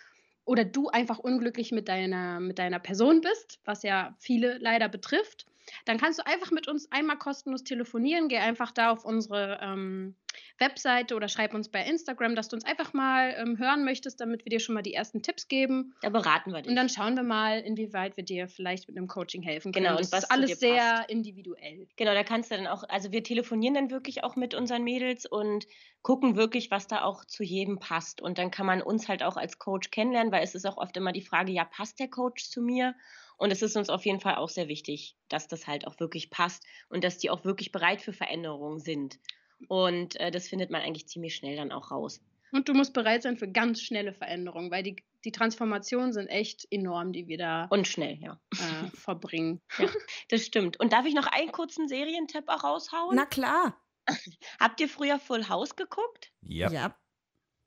oder du einfach unglücklich mit deiner, mit deiner Person bist, was ja viele leider betrifft, dann kannst du einfach mit uns einmal kostenlos telefonieren. Geh einfach da auf unsere ähm, Webseite oder schreib uns bei Instagram, dass du uns einfach mal ähm, hören möchtest, damit wir dir schon mal die ersten Tipps geben. Da beraten wir dich. Und dann schauen wir mal, inwieweit wir dir vielleicht mit einem Coaching helfen können. Genau, und das was ist alles sehr individuell. Genau, da kannst du dann auch, also wir telefonieren dann wirklich auch mit unseren Mädels und gucken wirklich, was da auch zu jedem passt. Und dann kann man uns halt auch als Coach kennenlernen, weil es ist auch oft immer die Frage, ja, passt der Coach zu mir? Und es ist uns auf jeden Fall auch sehr wichtig, dass das halt auch wirklich passt und dass die auch wirklich bereit für Veränderungen sind. Und äh, das findet man eigentlich ziemlich schnell dann auch raus. Und du musst bereit sein für ganz schnelle Veränderungen, weil die, die Transformationen sind echt enorm, die wir da Und schnell, ja. äh, verbringen. Das stimmt. Und darf ich noch einen kurzen Serientipp auch raushauen? Na klar. Habt ihr früher Full House geguckt? Ja. Ja.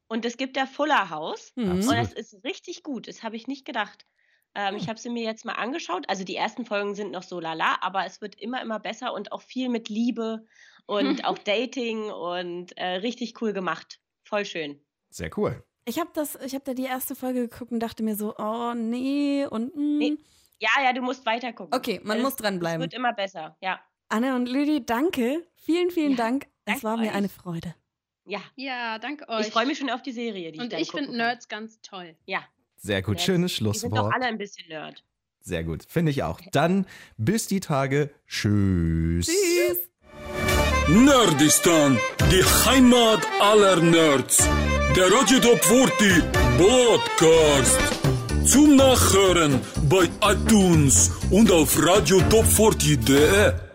Und es gibt ja Fuller House. Mhm. Und das ist richtig gut. Das habe ich nicht gedacht. Ähm, Ich habe sie mir jetzt mal angeschaut. Also die ersten Folgen sind noch so lala, aber es wird immer, immer besser und auch viel mit Liebe und auch Dating und äh, richtig cool gemacht. Voll schön. Sehr cool. Ich habe das, ich habe da die erste Folge geguckt und dachte mir so, oh nee und mm. Nee. Ja, ja, du musst weiter gucken. Okay, man Es- muss Es dranbleiben. wird immer besser. Ja. Anne und Lüdi, danke. Vielen, vielen Ja, Dank. Es war mir euch. eine Freude. Ja. Ja, danke euch. Ich freue mich schon auf die Serie. Die Und dann ich gucken finde kann. Nerds ganz toll. Ja. Sehr gut. Schönes Die sind doch Schlusswort. alle ein bisschen Nerd. Sehr gut. Finde ich auch. Dann bis die Tage. Tschüss. Tschüss. Nerdistan, die Heimat aller Nerds. Der Radio Top 40 Podcast. Zum Nachhören bei iTunes und auf radiotop40.de.